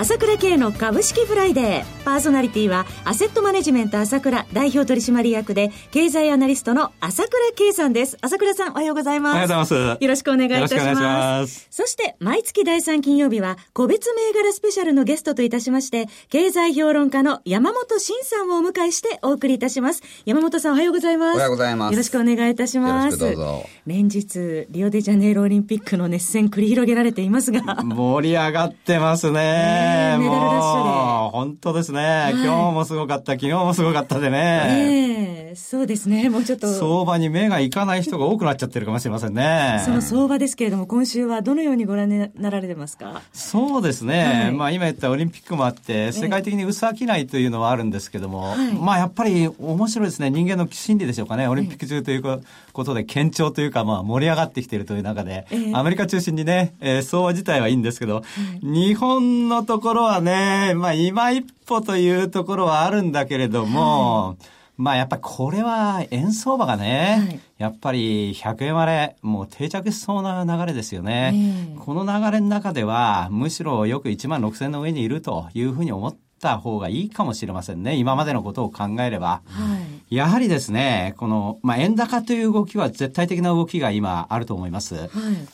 朝倉慶の株式フライデー。パーソナリティはアセットマネジメント朝倉代表取締役で経済アナリストの朝倉慶さんです。朝倉さんおはようございます。おはようございます。よろしくお願いいたします。ます。そして毎月第3金曜日は個別銘柄スペシャルのゲストといたしまして経済評論家の山本伸さんをお迎えしてお送りいたします。山本さんおはようございます。おはようございます。よろしくお願いいたします。よろしくどうぞ。連日リオデジャネイロオリンピックの熱戦繰り広げられていますが。盛り上がってますね。ねえメダルラッシュでもう本当ですね、い今日もすごかった、昨日もすごかったでね。ええそうですね。もうちょっと。相場に目がいかない人が多くなっちゃってるかもしれませんね。その相場ですけれども、今週はどのようにご覧になられてますか？そうですね。はいまあ今言ったオリンピックもあって、世界的に薄商いというのはあるんですけども、はいまあやっぱり面白いですね。人間の心理でしょうかね。オリンピック中というこことで堅調というか、まあ盛り上がってきているという中で、ええアメリカ中心にね、えー相場自体はいいんですけど、日本のところはね、まあ今一歩というところはあるんだけれども、まあやっぱりこれは円相場がね、はいやっぱり100円割れ、もう定着しそうな流れですよね。ええこの流れの中では、むしろよく1万6000の上にいるというふうに思った方がいいかもしれませんね。今までのことを考えれば。はい。やはりですね、この、まあ、円高という動きは絶対的な動きが今あると思います。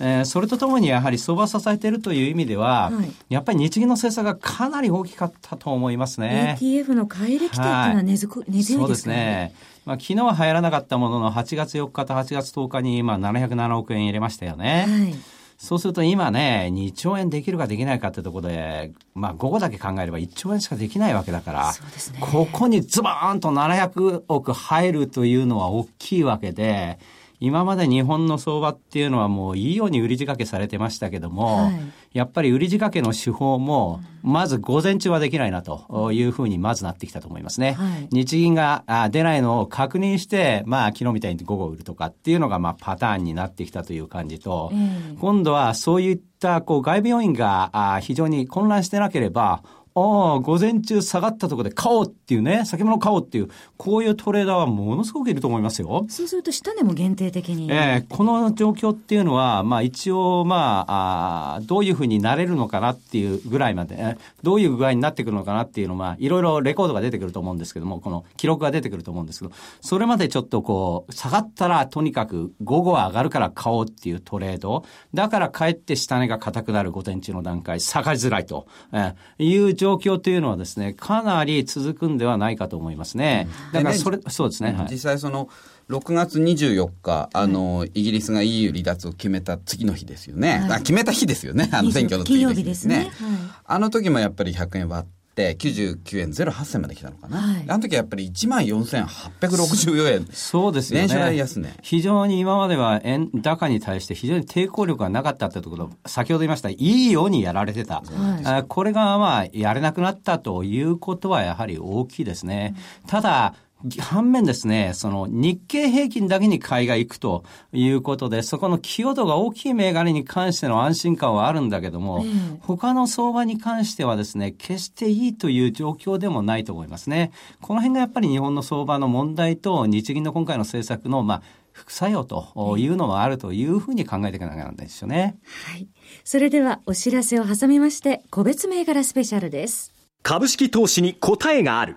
えーそれとともにやはり相場を支えているという意味では、はいやっぱり日銀の政策がかなり大きかったと思いますね。ETF の買い入れ期待っていうのは根強そうですすいでかね。ね。まあ、昨日は入らなかったものの、8月4日と8月10日に、まあ、707億円入れましたよね。はい。そうすると今ね、2兆円できるかできないかってところで、まあ午後だけ考えれば1兆円しかできないわけだから、ね。ここにズバーンと700億入るというのは大きいわけで、今まで日本の相場っていうのはもういいように売り仕掛けされてましたけども、はい。やっぱり売り仕掛けの手法も、まず午前中はできないなというふうにまずなってきたと思いますね。はい。日銀があ出ないのを確認して、まあ昨日みたいに午後売るとかっていうのがまあパターンになってきたという感じと、ええ。今度はそういったこう外部要因があ非常に混乱してなければ、ああ、午前中下がったところで買おうっていうね、先物買おうっていう、こういうトレーダーはものすごくいると思いますよ。そうすると下値も限定的に。ええこの状況っていうのは、まあ一応、まああーどういうふうになれるのかなっていうぐらいまで、えどういう具合になってくるのかなっていうのは、いろいろレコードが出てくると思うんですけども、この記録が出てくると思うんですけど、それまでちょっとこう、下がったらとにかく午後は上がるから買おうっていうトレード、だからかえって下値が硬くなる午前中の段階、下がりづらいと、ええいう状況というのはですね、かなり続くんではないかと思いますね。だからそれ、そうですね。はい実際その6月24日、あの、イギリスが EU 離脱を決めた次の日ですよね。はいあ決めた日ですよね。あの選挙の次の日ですね。すねはいあの時もやっぱり100円割って、99円08銭まで来たのかな。はいあの時やっぱり1万4864円。そうですよね。年初来安値非常に今までは円高に対して非常に抵抗力がなかったってところ、先ほど言いました、いいようにやられてた。あこれがまあ、やれなくなったということはやはり大きいですね。ただ、反面ですね、その日経平均だけに買いが行くということで、そこの寄与度が大きい銘柄に関しての安心感はあるんだけども、他の相場に関してはですね、決していいという状況でもないと思いますね。この辺がやっぱり日本の相場の問題と日銀の今回の政策の、まあ、副作用というのもあるというふうに考えていかなきゃならないですよね。はい。それではお知らせを挟みまして、個別銘柄スペシャルです。株式投資に答えがある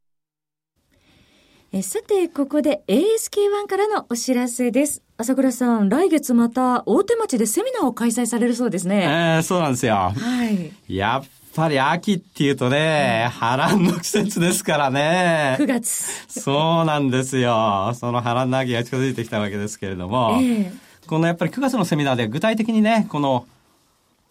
えさて、ここで ASK1 からのお知らせです。朝倉さん、来月また大手町でセミナーを開催されるそうですね。えー、そうなんですよ。はい。やっぱり秋っていうとね、波乱の季節ですからね。9月。そうなんですよ。その波乱の秋が近づいてきたわけですけれども、ええこのやっぱり9月のセミナーで具体的にね、この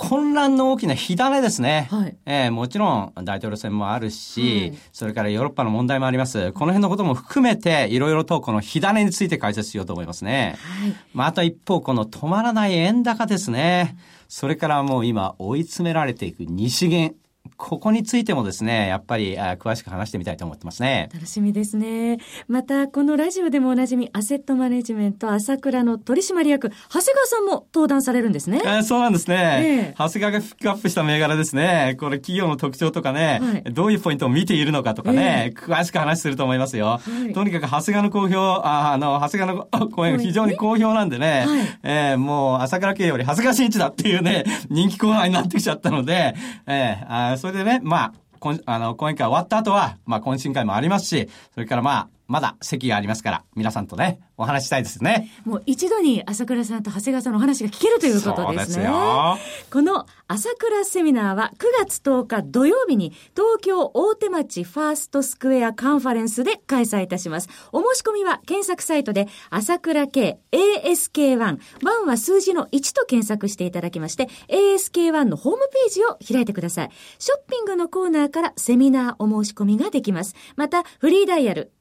混乱の大きな火種ですね。はいええもちろん大統領選もあるし、はいそれからヨーロッパの問題もあります。この辺のことも含めて、いろいろとこの火種について解説しようと思いますね。はい。まあ、あと一方、この止まらない円高ですね。それからもう今追い詰められていく日銀。ここについてもですね、やっぱりあ詳しく話してみたいと思ってますね。楽しみですね。また、このラジオでもおなじみ、アセットマネジメント朝倉の取締役、長谷川さんも登壇されるんですねえ。ーそうなんですね。ええ長谷川がピックアップした銘柄ですね。これ企業の特徴とかね、はいどういうポイントを見ているのかとかね、詳しく話すると思いますよ。はいとにかく長谷川の好評、ああの、長谷川のあ講演が非常に好評なんでね、はいえーもう朝倉系より長谷川新一だっていうね、人気コーナーになってきちゃったので、えーあそれでね、まあ、こんあの、講演会終わった後は、まあ、懇親会もありますし、それからまあ、まだ席がありますから、皆さんとね、お話ししたいですね。もう一度に朝倉さんと長谷川さんのお話が聞けるということですね。そうですよこの朝倉セミナーは9月10日土曜日に東京大手町ファーストスクエアカンファレンスで開催いたします。お申し込みは検索サイトで朝倉系 ASK1、1は数字の1と検索していただきまして、ASK1 のホームページを開いてください。ショッピングのコーナーからセミナーお申し込みができます。また、フリーダイヤル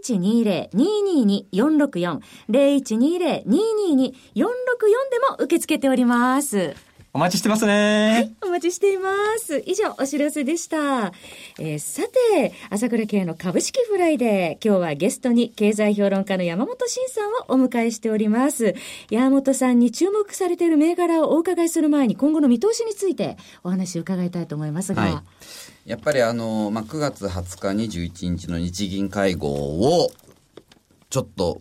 0120-222-464、0120-222-464でも受け付けております。お待ちしてますね。お待ちしています。以上、お知らせでした。えーさて、朝倉慶の株式フライデー。今日はゲストに経済評論家の山本伸さんをお迎えしております。山本さんに注目されている銘柄をお伺いする前に今後の見通しについてお話を伺いたいと思いますが。はいやっぱりあの、まあ、9月20日、21日の日銀会合を、ちょっと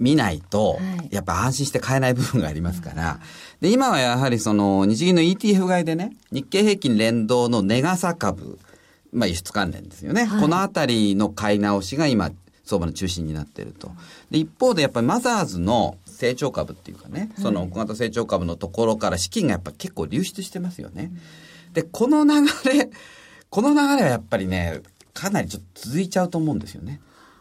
見ないと、はいやっぱ安心して買えない部分がありますから、で、今はやはりその、日銀の ETF 買いでね、日経平均連動のネガサ株、まあ、輸出関連ですよね。はいこのあたりの買い直しが今、相場の中心になっていると。で、一方でやっぱりマザーズの成長株っていうかね、その小型成長株のところから資金がやっぱ結構流出してますよね。で、この流れ、この流れはやっぱりね、かなりちょっと続いちゃうと思うんですよね。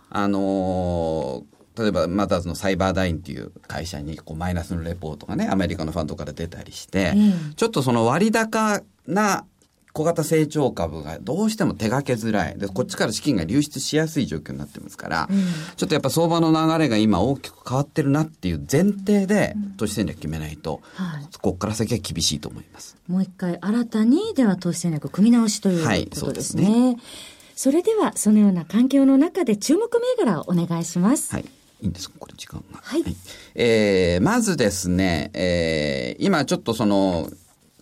あのー例えばマザーズのサイバーダインっていう会社にこうマイナスのレポートがね、アメリカのファンドから出たりして、うんちょっとその割高な小型成長株がどうしても手がけづらい。で、こっちから資金が流出しやすい状況になってますから、ちょっとやっぱ相場の流れが今大きく変わってるなっていう前提で投資戦略決めないと、はいここから先は厳しいと思います。もう一回新たにでは投資戦略組み直しというはいことですそうですね。それではそのような環境の中で注目銘柄をお願いします。はい。いいんですか？これ時間が。はい。えー、まずですね、えー、今ちょっとその、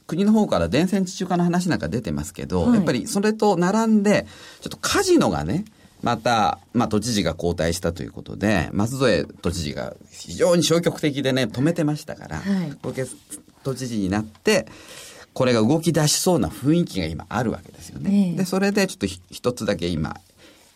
国の方から電線地中化の話なんか出てますけど、はい。やっぱりそれと並んで、ちょっとカジノがね、また、まあ、都知事が交代したということで、松添都知事が非常に消極的でね、止めてましたから、はい。小池都知事になって、これが動き出しそうな雰囲気が今あるわけですよね。ええ。で、それでちょっとひ一つだけ今、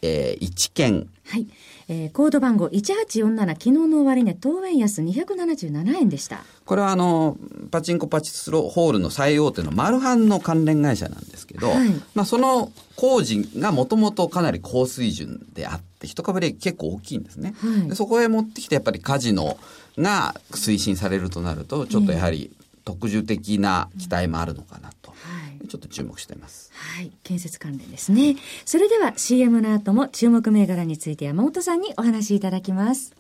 えー、一件、はい。えーコード番号1847、昨日の終値、当円安277円でした。これはあの、パチンコパチスロホールの最大手のマルハンの関連会社なんですけど、はいまあその工事がもともとかなり高水準であって、一株利益結構大きいんですね、はいでそこへ持ってきてやっぱりカジノが推進されるとなると、ちょっとやはり特需的な期待もあるのかなと、はい。ちょっと注目してます。はい。建設関連ですね。それでは CM の後も注目銘柄について山本さんにお話しいただきます。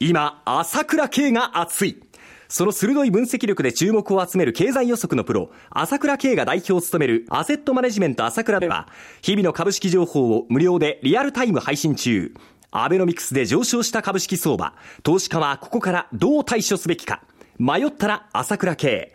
今、朝倉慶が熱い。その鋭い分析力で注目を集める経済予測のプロ、朝倉慶が代表を務めるアセットマネジメント朝倉では、日々の株式情報を無料でリアルタイム配信中。アベノミクスで上昇した株式相場、投資家はここからどう対処すべきか。迷ったら朝倉慶。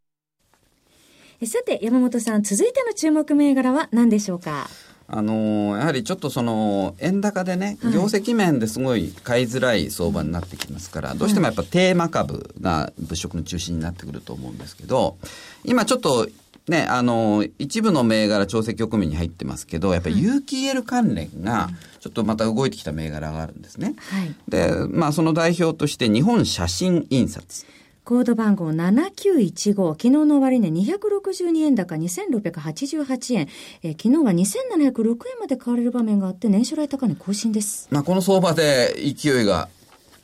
えさて、山本さん、続いての注目銘柄は何でしょうか？あのやはりちょっとその円高でね、業績面ですごい買いづらい相場になってきますから、どうしてもやっぱテーマ株が物色の中心になってくると思うんですけど、今ちょっとね、あの、一部の銘柄調整局面に入ってますけど、やっぱり有機 EL 関連が、ちょっとまた動いてきた銘柄があるんですね。はい、で、まあその代表として日本写真印刷。コード番号7915、昨日の終値262円高2688円、えー、昨日は2706円まで買われる場面があって、年初来高値更新です。まあこの相場で勢いが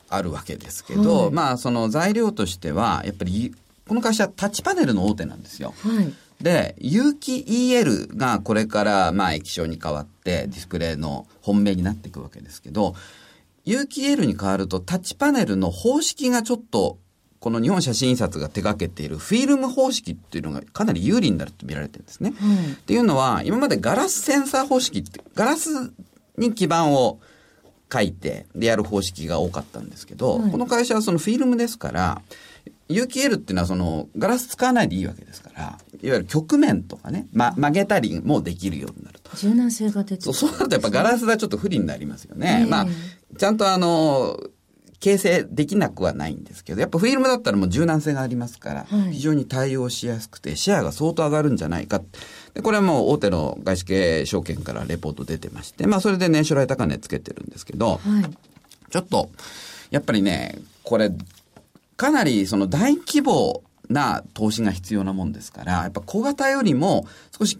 あるわけですけど、はい、まあその材料としては、やっぱりこの会社タッチパネルの大手なんですよ。はい。で、有機 EL がこれからまあ液晶に変わってディスプレイの本命になっていくわけですけど、有機 EL に変わるとタッチパネルの方式がちょっとこの日本写真印刷が手掛けているフィルム方式っていうのがかなり有利になると見られてるんですね。うん、っていうのは、今までガラスセンサー方式って、ガラスに基板を書いてでやる方式が多かったんですけど、はい、この会社はそのフィルムですから、有機 L っていうのはそのガラス使わないでいいわけですから、いわゆる曲面とかね、ま、曲げたりもできるようになると。柔軟性が出てそう、そうなるとやっぱガラスがちょっと不利になりますよね。えー、まあ、ちゃんとあの、形成できなくはないんですけど、やっぱフィルムだったらもう柔軟性がありますから、はい、非常に対応しやすくて、シェアが相当上がるんじゃないか。で、これはもう大手の外資系証券からレポート出てまして、まあそれで年初来高値つけてるんですけど、はい、ちょっと、やっぱりね、これ、かなりその大規模な投資が必要なもんですから、やっぱ小型よりも少し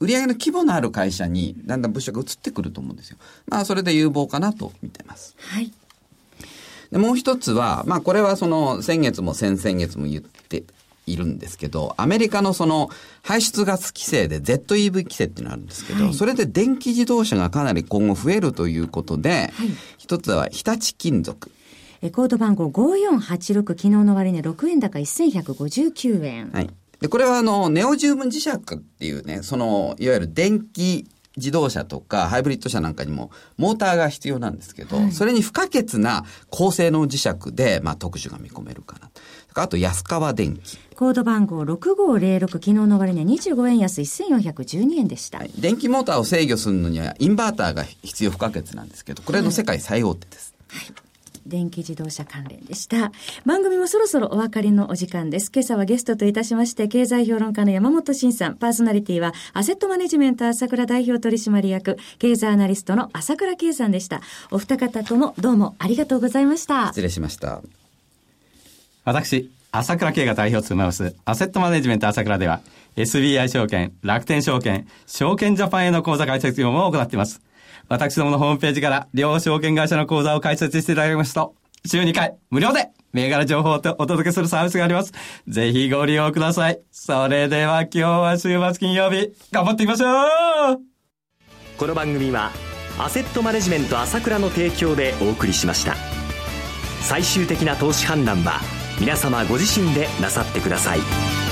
売上の規模のある会社にだんだん物色が移ってくると思うんですよ。まあそれで有望かなと見てます。はい。でもう一つは、まあこれはその先月も先々月も言っているんですけど、アメリカのその排出ガス規制で ZEV 規制っていうのがあるんですけど、はい、それで電気自動車がかなり今後増えるということで、はい、一つは日立金属。コード番号5486、昨日の終値6円高1159円。はい。で、これはあの、ネオジウム磁石っていうね、その、いわゆる電気自動車とかハイブリッド車なんかにもモーターが必要なんですけど、はい、それに不可欠な高性能磁石で、まあ、特殊が見込めるかな。あと、安川電機。コード番号6506、昨日の終値25円安1412円でした、はい、電気モーターを制御するのにはインバーターが必要不可欠なんですけど、これの世界最大手です。はい電気自動車関連でした。番組もそろそろお別れのお時間です。今朝はゲストといたしまして、経済評論家の山本慎さん、パーソナリティは、アセットマネジメント朝倉代表取締役、経済アナリストの朝倉圭さんでした。お二方ともどうもありがとうございました。失礼しました。私、朝倉圭が代表を務めます、アセットマネジメント朝倉では、SBI 証券、楽天証券、証券ジャパンへの口座開設業務を行っています。私どものホームページから両証券会社の口座を開設していただきますと、週2回無料で銘柄情報をお届けするサービスがあります。ぜひご利用ください。それでは今日は週末金曜日、頑張っていきましょうこの番組は、アセットマネジメント朝倉の提供でお送りしました。最終的な投資判断は、皆様ご自身でなさってください。